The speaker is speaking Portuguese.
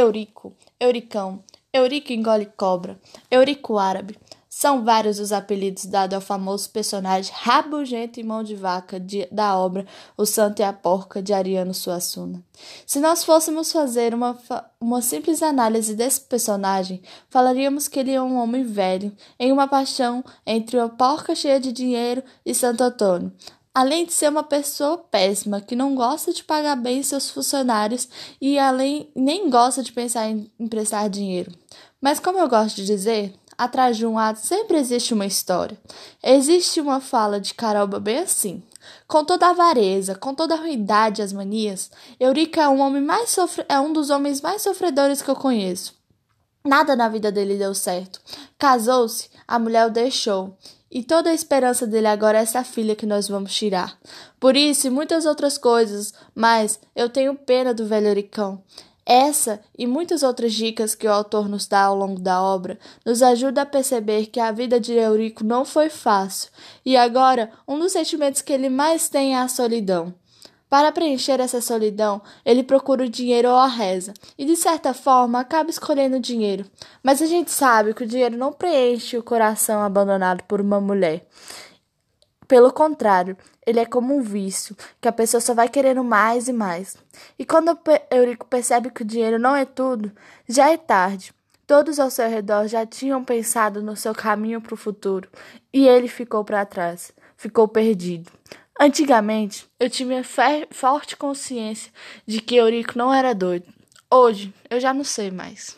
Eurico, Euricão, Eurico engole cobra, Eurico árabe. São vários os apelidos dados ao famoso personagem rabugento e mão de vaca de, da obra O Santo e a Porca de Ariano Suassuna. Se nós fôssemos fazer uma, uma simples análise desse personagem, falaríamos que ele é um homem velho, em uma paixão entre uma porca cheia de dinheiro e Santo Antônio, além de ser uma pessoa péssima, que não gosta de pagar bem seus funcionários e além nem gosta de pensar em emprestar dinheiro. Mas como eu gosto de dizer, atrás de um ato sempre existe uma história. Existe uma fala de Caroba bem assim. Com toda a avareza, com toda a ruindade e as manias, Eurica é um homem mais sofre... é um dos homens mais sofredores que eu conheço. Nada na vida dele deu certo. Casou-se, a mulher o deixou. E toda a esperança dele agora é essa filha que nós vamos tirar. Por isso e muitas outras coisas, mas eu tenho pena do velho Oricão. Essa e muitas outras dicas que o autor nos dá ao longo da obra nos ajuda a perceber que a vida de Eurico não foi fácil, e agora um dos sentimentos que ele mais tem é a solidão. Para preencher essa solidão, ele procura o dinheiro ou a reza, e de certa forma acaba escolhendo o dinheiro. Mas a gente sabe que o dinheiro não preenche o coração abandonado por uma mulher. Pelo contrário, ele é como um vício, que a pessoa só vai querendo mais e mais. E quando Eurico percebe que o dinheiro não é tudo, já é tarde. Todos ao seu redor já tinham pensado no seu caminho para o futuro, e ele ficou para trás, ficou perdido. Antigamente, eu tinha forte consciência de que Eurico não era doido. Hoje, eu já não sei mais.